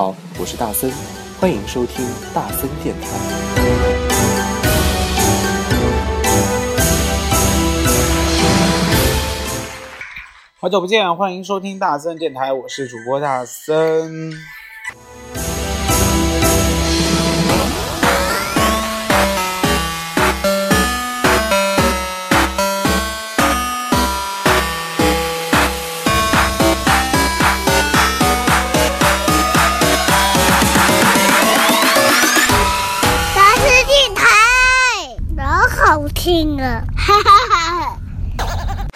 好，我是大森，欢迎收听大森电台。好久不见，欢迎收听大森电台，我是主播大森。定了，哈哈哈！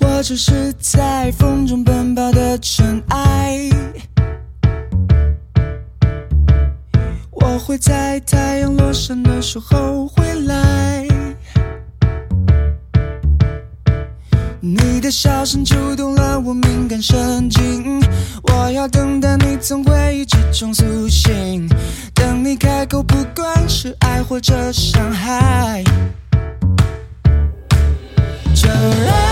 我只是在风中奔跑的尘埃，我会在太阳落山的时候回来。你的笑声触动了我敏感神经，我要等待你从回忆之中苏醒。等你开口，不管是爱或者伤害，就让。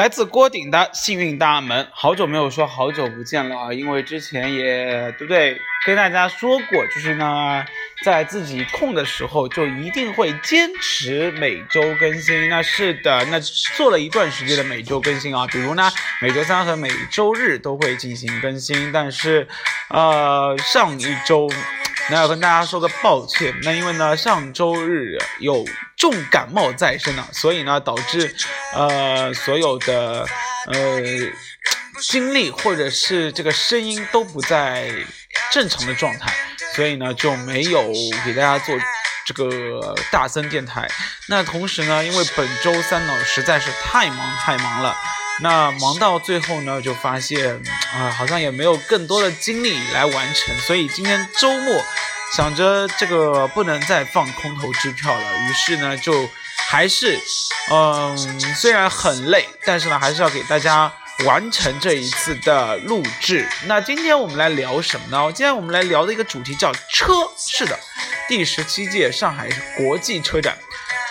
来自郭顶的幸运大门，好久没有说好久不见了啊！因为之前也对不对，跟大家说过，就是呢。在自己空的时候，就一定会坚持每周更新。那是的，那做了一段时间的每周更新啊，比如呢，每周三和每周日都会进行更新。但是，呃，上一周，那要跟大家说个抱歉，那因为呢，上周日有重感冒在身呢，所以呢，导致呃所有的呃精力或者是这个声音都不在正常的状态。所以呢，就没有给大家做这个大森电台。那同时呢，因为本周三呢实在是太忙太忙了，那忙到最后呢，就发现啊，好像也没有更多的精力来完成。所以今天周末想着这个不能再放空头支票了，于是呢，就还是嗯，虽然很累，但是呢，还是要给大家。完成这一次的录制。那今天我们来聊什么呢？今天我们来聊的一个主题叫车。是的，第十七届上海国际车展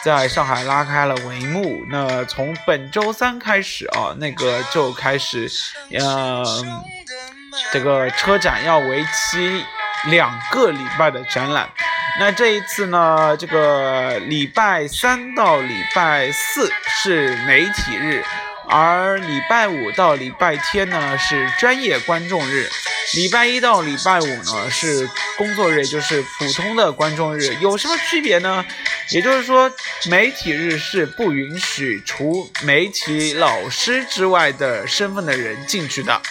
在上海拉开了帷幕。那从本周三开始啊，那个就开始，嗯，这个车展要为期两个礼拜的展览。那这一次呢，这个礼拜三到礼拜四是媒体日。而礼拜五到礼拜天呢是专业观众日，礼拜一到礼拜五呢是工作日，就是普通的观众日。有什么区别呢？也就是说，媒体日是不允许除媒体老师之外的身份的人进去的。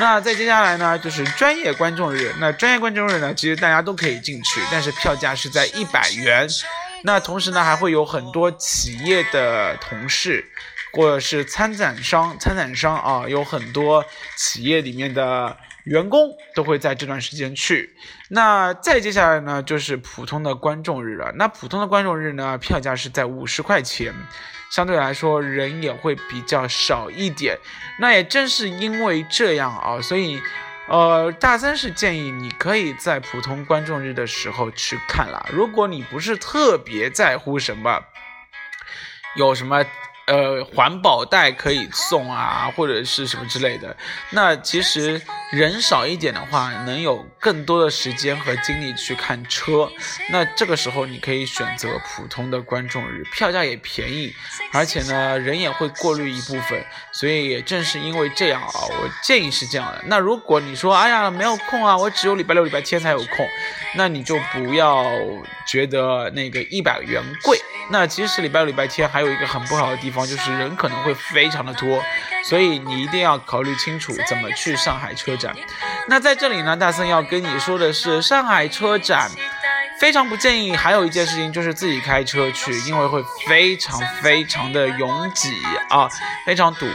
那再接下来呢，就是专业观众日。那专业观众日呢，其实大家都可以进去，但是票价是在一百元。那同时呢，还会有很多企业的同事。或者是参展商，参展商啊，有很多企业里面的员工都会在这段时间去。那再接下来呢，就是普通的观众日了。那普通的观众日呢，票价是在五十块钱，相对来说人也会比较少一点。那也正是因为这样啊，所以，呃，大三是建议你可以在普通观众日的时候去看了。如果你不是特别在乎什么，有什么。呃，环保袋可以送啊，或者是什么之类的。那其实人少一点的话，能有更多的时间和精力去看车。那这个时候你可以选择普通的观众日，票价也便宜，而且呢人也会过滤一部分。所以也正是因为这样啊，我建议是这样的。那如果你说，哎呀没有空啊，我只有礼拜六、礼拜天才有空，那你就不要觉得那个一百元贵。那其实礼拜六、礼拜天还有一个很不好的地方，就是人可能会非常的多，所以你一定要考虑清楚怎么去上海车展。那在这里呢，大森要跟你说的是，上海车展非常不建议。还有一件事情就是自己开车去，因为会非常非常的拥挤啊，非常堵。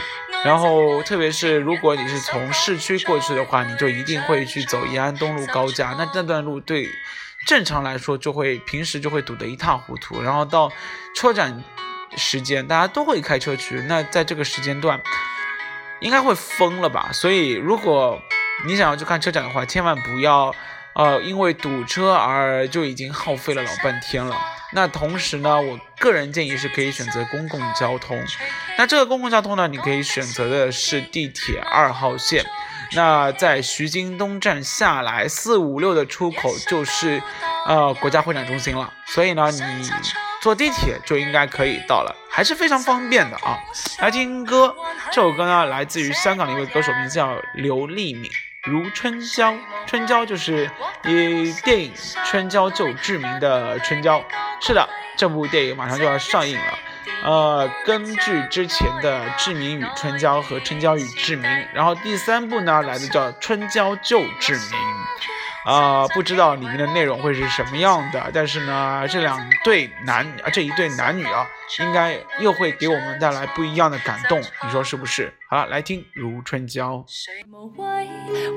然后，特别是如果你是从市区过去的话，你就一定会去走延安东路高架，那那段路对正常来说就会平时就会堵得一塌糊涂。然后到车展时间，大家都会开车去，那在这个时间段应该会疯了吧？所以，如果你想要去看车展的话，千万不要呃因为堵车而就已经耗费了老半天了。那同时呢，我个人建议是可以选择公共交通。那这个公共交通呢，你可以选择的是地铁二号线。那在徐泾东站下来，四五六的出口就是呃国家会展中心了。所以呢，你坐地铁就应该可以到了，还是非常方便的啊。来听歌，这首歌呢来自于香港的一位歌手，名字叫刘丽敏。如春娇，春娇就是以电影《春娇救志明》的春娇。是的，这部电影马上就要上映了。呃，根据之前的《志明与春娇》和《春娇与志明》，然后第三部呢来的叫《春娇救志明》。啊，不知道里面的内容会是什么样的，但是呢，这两对男啊，这一对男女啊，应该又会给我们带来不一样的感动，你说是不是？好了，来听《如春娇》。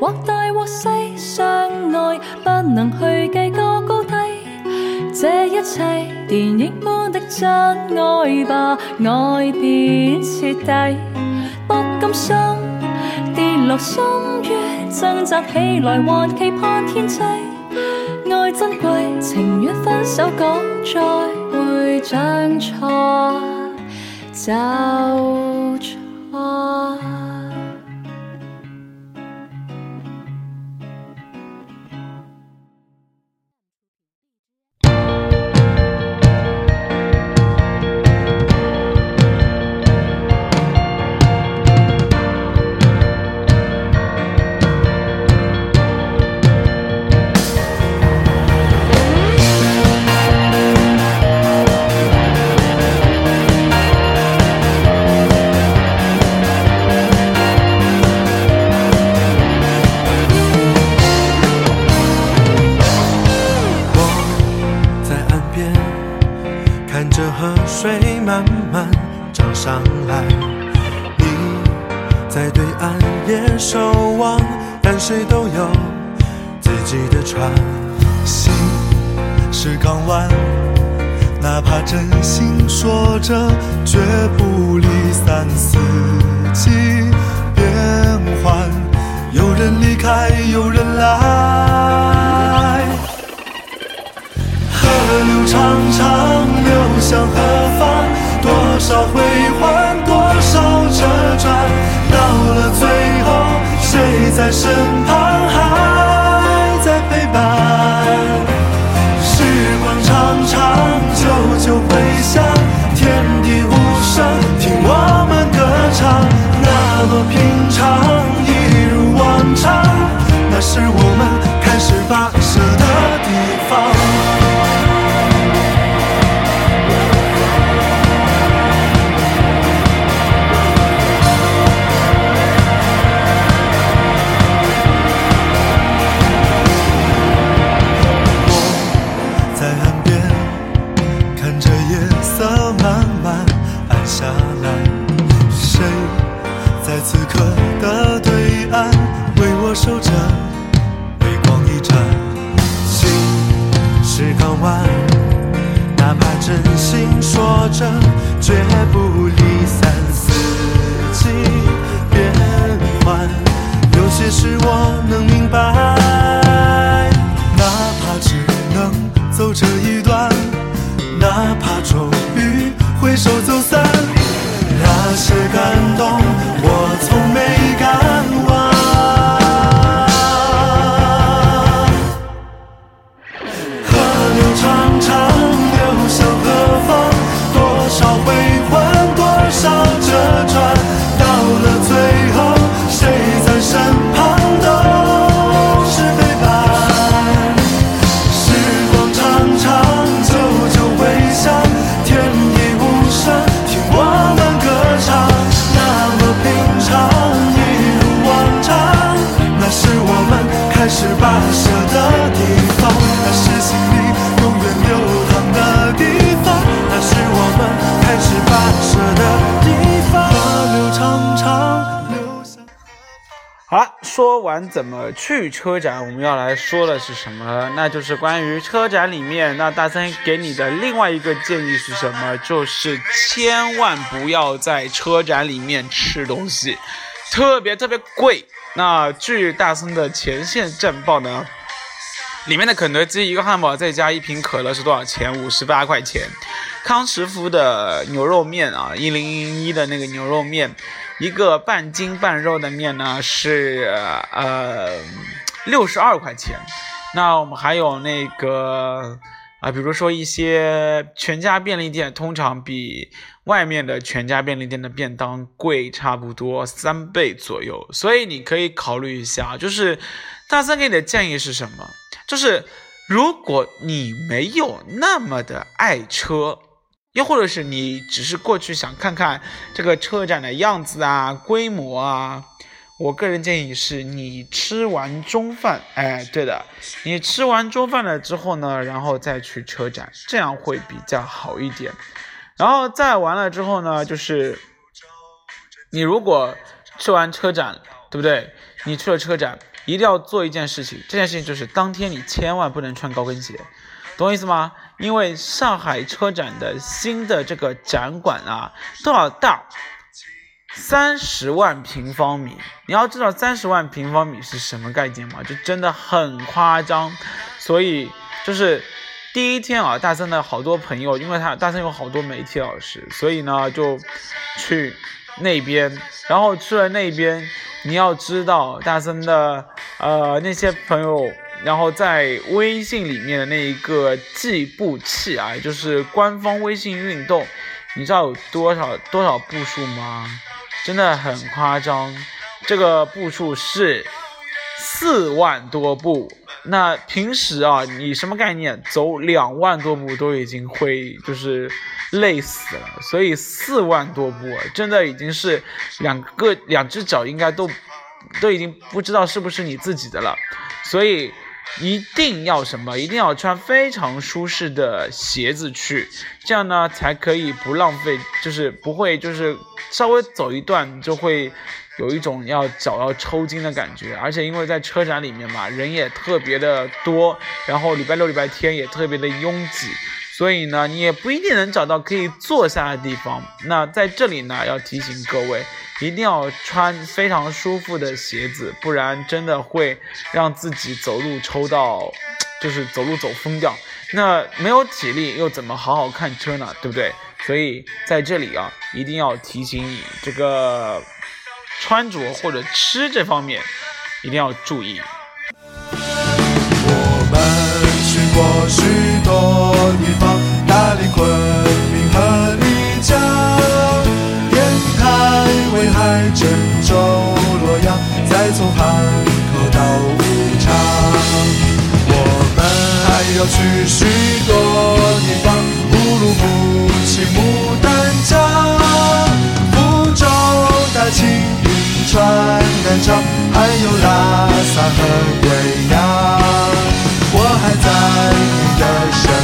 或大或细，相爱不能去计个高低，这一切电影般的真爱吧，爱便彻底，不甘心跌落深渊。挣扎起来，还期盼天际。爱珍贵，情愿分手，讲再会，将错就错河水慢慢涨上来，你在对岸也守望，但谁都有自己的船。心是港湾，哪怕真心说着，绝不离散。四季变换，有人离开，有人来。河流长长。向何方？多少回换，多少折转，到了最后，谁在身旁还在陪伴？时光长长久久回响。esos 怎么去车展，我们要来说的是什么？那就是关于车展里面，那大森给你的另外一个建议是什么？就是千万不要在车展里面吃东西，特别特别贵。那据大森的前线战报呢，里面的肯德基一个汉堡再加一瓶可乐是多少钱？五十八块钱。康师傅的牛肉面啊，一零一的那个牛肉面。一个半筋半肉的面呢是呃六十二块钱，那我们还有那个啊，比如说一些全家便利店，通常比外面的全家便利店的便当贵差不多三倍左右，所以你可以考虑一下。就是大三给你的建议是什么？就是如果你没有那么的爱车。又或者是你只是过去想看看这个车展的样子啊、规模啊，我个人建议是你吃完中饭，哎，对的，你吃完中饭了之后呢，然后再去车展，这样会比较好一点。然后再完了之后呢，就是你如果吃完车展，对不对？你去了车展，一定要做一件事情，这件事情就是当天你千万不能穿高跟鞋。懂我意思吗？因为上海车展的新的这个展馆啊，多少大？三十万平方米。你要知道三十万平方米是什么概念吗？就真的很夸张。所以就是第一天啊，大森的好多朋友，因为他大森有好多媒体老师，所以呢就去那边，然后去了那边。你要知道大森的呃那些朋友。然后在微信里面的那一个计步器啊，就是官方微信运动，你知道有多少多少步数吗？真的很夸张，这个步数是四万多步。那平时啊，你什么概念？走两万多步都已经会就是累死了，所以四万多步真的已经是两个两只脚应该都都已经不知道是不是你自己的了，所以。一定要什么？一定要穿非常舒适的鞋子去，这样呢才可以不浪费，就是不会就是稍微走一段就会有一种要脚要抽筋的感觉。而且因为在车展里面嘛，人也特别的多，然后礼拜六、礼拜天也特别的拥挤，所以呢你也不一定能找到可以坐下的地方。那在这里呢要提醒各位。一定要穿非常舒服的鞋子，不然真的会让自己走路抽到，就是走路走疯掉。那没有体力又怎么好好看车呢？对不对？所以在这里啊，一定要提醒你，这个穿着或者吃这方面一定要注意。我们去过许多地方，大理、昆明和丽江。烟台威海、郑州、洛阳，再从汉口到武昌。我们还要去许多地方，乌鲁木齐、牡丹江、福州、大庆、银川、南昌，还有拉萨和贵阳。我还在你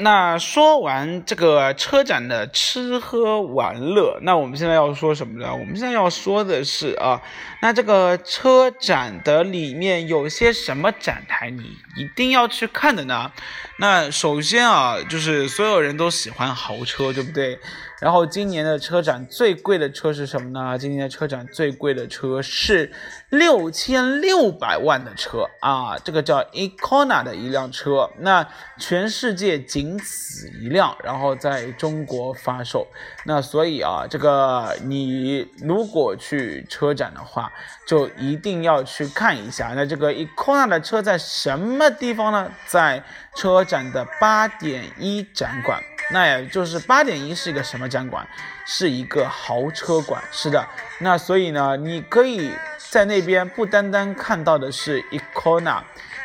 那说完这个车展的吃喝玩乐，那我们现在要说什么呢？我们现在要说的是啊，那这个车展的里面有些什么展台你一定要去看的呢？那首先啊，就是所有人都喜欢豪车，对不对？然后今年的车展最贵的车是什么呢？今年的车展最贵的车是六千六百万的车啊，这个叫 Econa 的一辆车，那全世界仅此一辆，然后在中国发售。那所以啊，这个你如果去车展的话，就一定要去看一下。那这个 Econa 的车在什么地方呢？在车展的八点一展馆。那也就是八点一是一个什么展馆？是一个豪车馆。是的，那所以呢，你可以在那边不单单看到的是 Econa，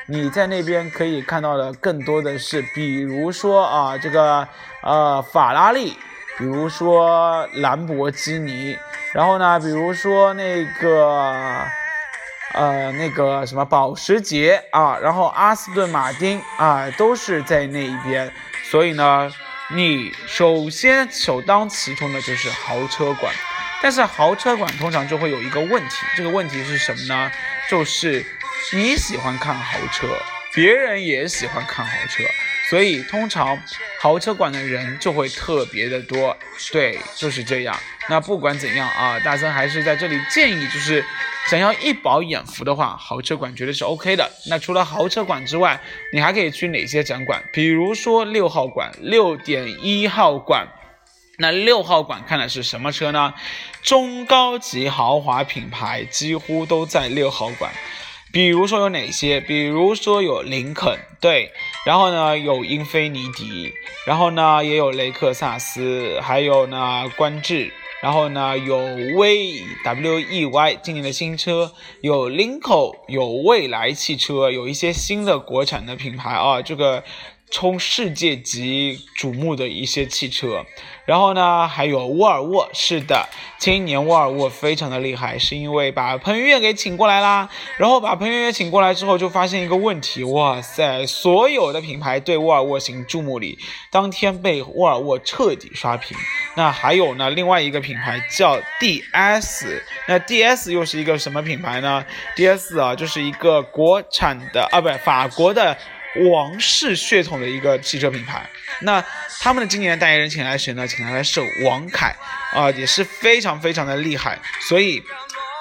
你在那边可以看到的更多的是，比如说啊，这个呃法拉利，比如说兰博基尼，然后呢，比如说那个呃那个什么保时捷啊，然后阿斯顿马丁啊，都是在那一边，所以呢。你首先首当其冲的就是豪车馆，但是豪车馆通常就会有一个问题，这个问题是什么呢？就是你喜欢看豪车，别人也喜欢看豪车，所以通常豪车馆的人就会特别的多。对，就是这样。那不管怎样啊，大森还是在这里建议，就是。想要一饱眼福的话，豪车馆绝对是 OK 的。那除了豪车馆之外，你还可以去哪些展馆？比如说六号馆、六点一号馆。那六号馆看的是什么车呢？中高级豪华品牌几乎都在六号馆。比如说有哪些？比如说有林肯，对，然后呢有英菲尼迪，然后呢也有雷克萨斯，还有呢观致。然后呢，有威 W E Y 今年的新车，有 Linko，，有蔚来汽车，有一些新的国产的品牌啊，这个。冲世界级瞩目的一些汽车，然后呢，还有沃尔沃。是的，今年沃尔沃非常的厉害，是因为把彭于晏给请过来啦。然后把彭于晏请过来之后，就发现一个问题，哇塞，所有的品牌对沃尔沃行注目礼，当天被沃尔沃彻底刷屏。那还有呢，另外一个品牌叫 DS，那 DS 又是一个什么品牌呢？DS 啊，就是一个国产的啊，不，法国的。王室血统的一个汽车品牌，那他们的今年代言人请来谁呢？请来的是王凯啊，也是非常非常的厉害。所以，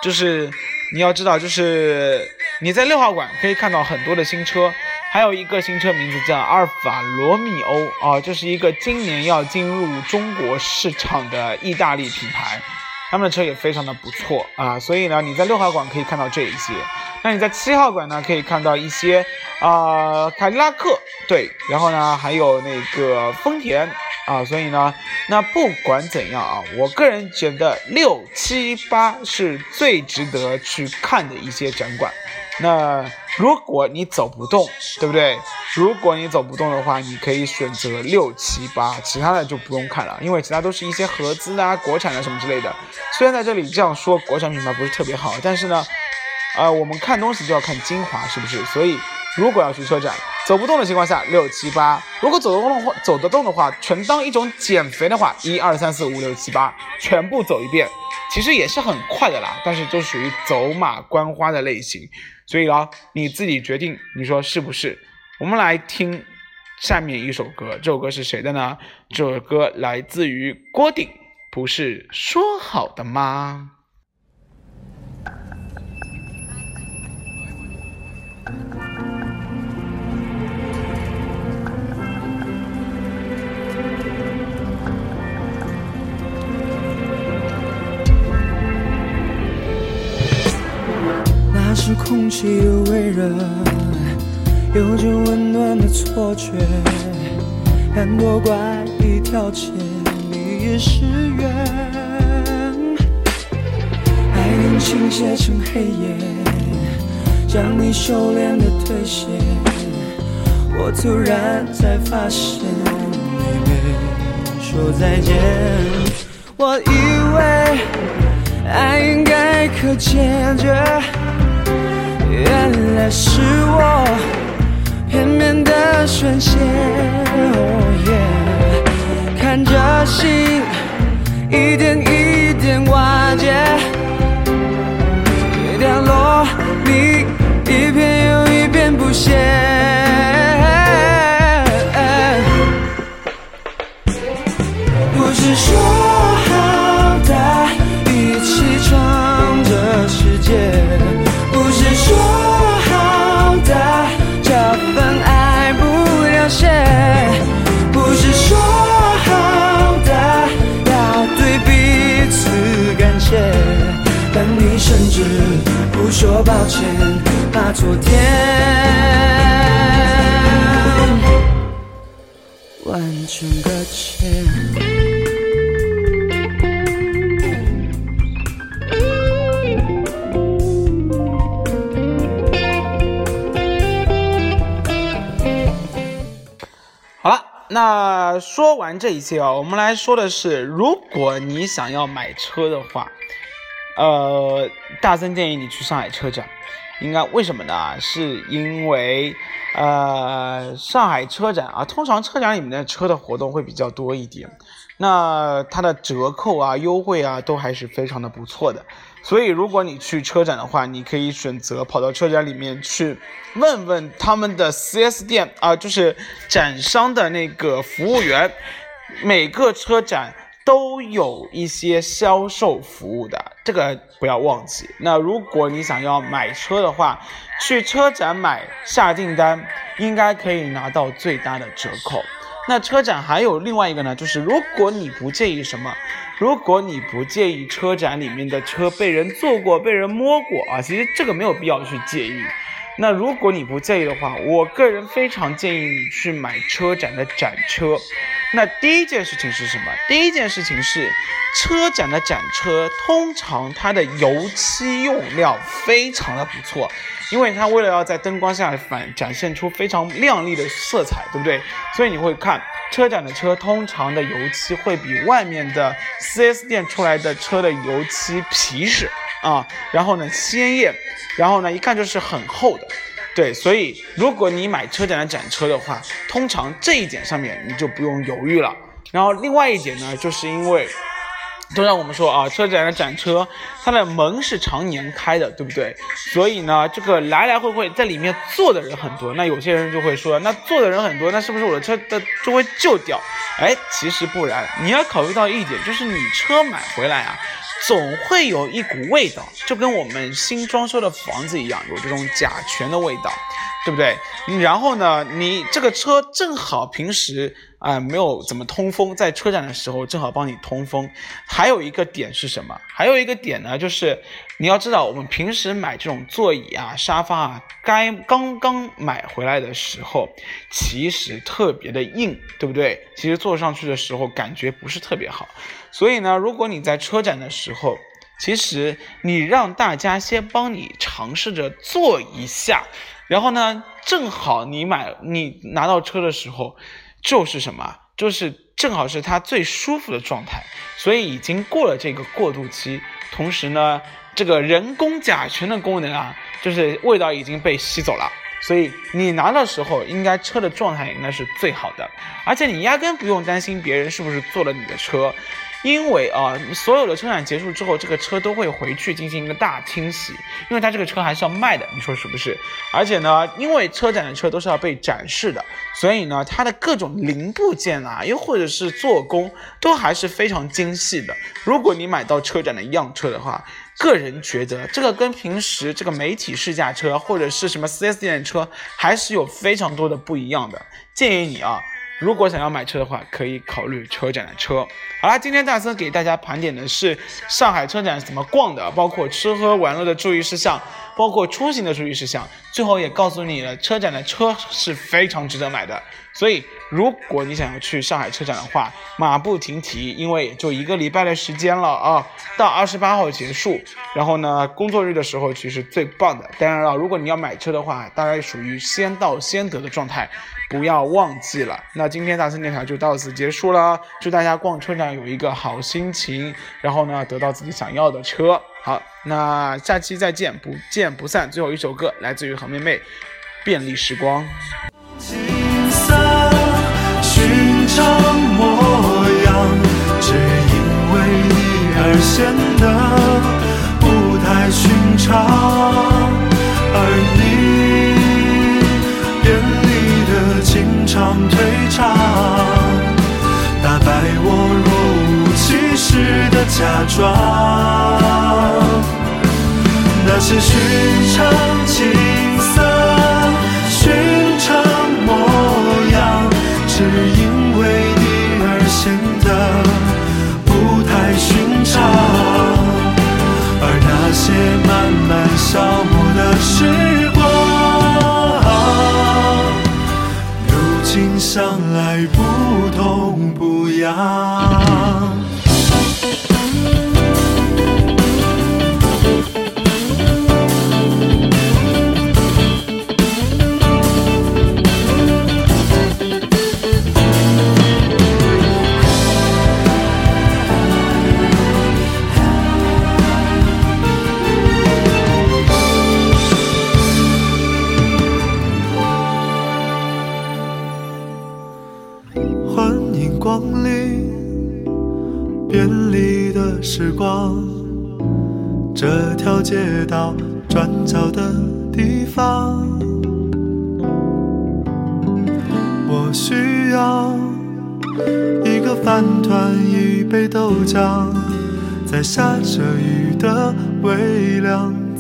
就是你要知道，就是你在六号馆可以看到很多的新车，还有一个新车名字叫阿尔法罗密欧啊，这是一个今年要进入中国市场的意大利品牌。他们的车也非常的不错啊，所以呢，你在六号馆可以看到这一些。那你在七号馆呢，可以看到一些啊凯迪拉克，对，然后呢还有那个丰田啊，所以呢，那不管怎样啊，我个人觉得六七八是最值得去看的一些展馆。那如果你走不动，对不对？如果你走不动的话，你可以选择六七八，其他的就不用看了，因为其他都是一些合资啊、国产的什么之类的。虽然在这里这样说，国产品牌不是特别好，但是呢，呃，我们看东西就要看精华，是不是？所以如果要去车展，走不动的情况下，六七八；如果走得动的话，走得动的话，纯当一种减肥的话，一二三四五六七八，全部走一遍，其实也是很快的啦。但是就属于走马观花的类型。所以啊，你自己决定，你说是不是？我们来听下面一首歌，这首歌是谁的呢？这首歌来自于郭顶，不是说好的吗？是空气的微热，有着温暖的错觉，很多怪异条件，你也是缘。爱用倾斜成黑夜，将你修炼的退卸。我突然才发现，你没说再见。我以为爱应该可见着。原来是我片面的宣泄，看着心一点一点瓦解，掉落你一遍又一遍不屑，说抱歉，把昨天完全搁浅。好了，那说完这一切啊，我们来说的是，如果你想要买车的话。呃，大森建议你去上海车展。应该为什么呢？是因为，呃，上海车展啊，通常车展里面的车的活动会比较多一点，那它的折扣啊、优惠啊，都还是非常的不错的。所以，如果你去车展的话，你可以选择跑到车展里面去问问他们的 4S 店啊，就是展商的那个服务员，每个车展。都有一些销售服务的，这个不要忘记。那如果你想要买车的话，去车展买下订单，应该可以拿到最大的折扣。那车展还有另外一个呢，就是如果你不介意什么，如果你不介意车展里面的车被人坐过、被人摸过啊，其实这个没有必要去介意。那如果你不介意的话，我个人非常建议你去买车展的展车。那第一件事情是什么？第一件事情是，车展的展车通常它的油漆用料非常的不错，因为它为了要在灯光下反展现出非常亮丽的色彩，对不对？所以你会看车展的车通常的油漆会比外面的 4S 店出来的车的油漆皮实啊，然后呢鲜艳。然后呢，一看就是很厚的，对，所以如果你买车展的展车的话，通常这一点上面你就不用犹豫了。然后另外一点呢，就是因为，通常我们说啊，车展的展车它的门是常年开的，对不对？所以呢，这个来来回回在里面坐的人很多。那有些人就会说，那坐的人很多，那是不是我的车的就会旧掉？哎，其实不然，你要考虑到一点，就是你车买回来啊。总会有一股味道，就跟我们新装修的房子一样，有这种甲醛的味道，对不对？然后呢，你这个车正好平时啊没有怎么通风，在车展的时候正好帮你通风。还有一个点是什么？还有一个点呢，就是你要知道，我们平时买这种座椅啊、沙发啊，该刚刚买回来的时候，其实特别的硬，对不对？其实坐上去的时候感觉不是特别好。所以呢，如果你在车展的时候，其实你让大家先帮你尝试着坐一下，然后呢，正好你买你拿到车的时候，就是什么，就是正好是它最舒服的状态，所以已经过了这个过渡期，同时呢，这个人工甲醛的功能啊，就是味道已经被吸走了，所以你拿的时候，应该车的状态应该是最好的，而且你压根不用担心别人是不是坐了你的车。因为啊，所有的车展结束之后，这个车都会回去进行一个大清洗，因为它这个车还是要卖的，你说是不是？而且呢，因为车展的车都是要被展示的，所以呢，它的各种零部件啊，又或者是做工，都还是非常精细的。如果你买到车展的样车的话，个人觉得这个跟平时这个媒体试驾车或者是什么 4S 店的车，还是有非常多的不一样的。建议你啊。如果想要买车的话，可以考虑车展的车。好啦，今天大森给大家盘点的是上海车展怎么逛的，包括吃喝玩乐的注意事项，包括出行的注意事项。最后也告诉你了，车展的车是非常值得买的。所以，如果你想要去上海车展的话，马不停蹄，因为也就一个礼拜的时间了啊，到二十八号结束。然后呢，工作日的时候其实最棒的。当然了，如果你要买车的话，大概属于先到先得的状态。不要忘记了，那今天大森电台就到此结束了。祝大家逛车展有一个好心情，然后呢得到自己想要的车。好，那下期再见，不见不散。最后一首歌来自于好妹妹，《便利时光》。显得不太寻常，而你。情长退场，打败我若无其事的假装。那些寻常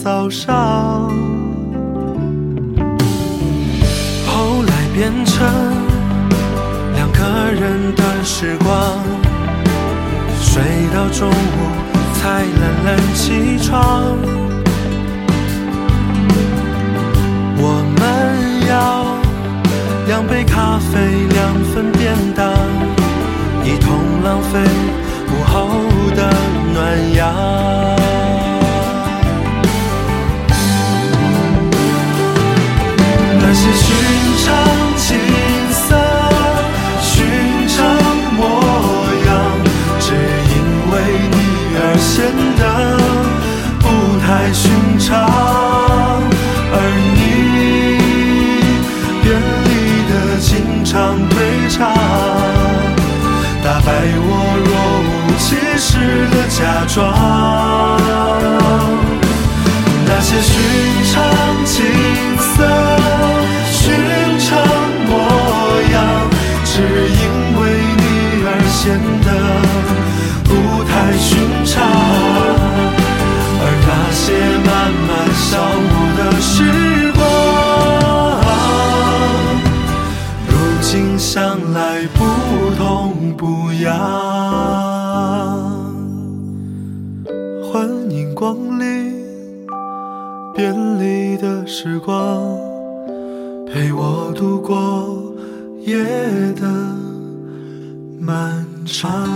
早上。后来变成两个人的时光，睡到中午才懒懒起床。我们要两杯咖啡，两份便当，一同浪费午后的暖阳。假装。那些寻常景色，寻常模样，只因为你而显得不太寻常。而那些慢慢消时光，陪我度过夜的漫长。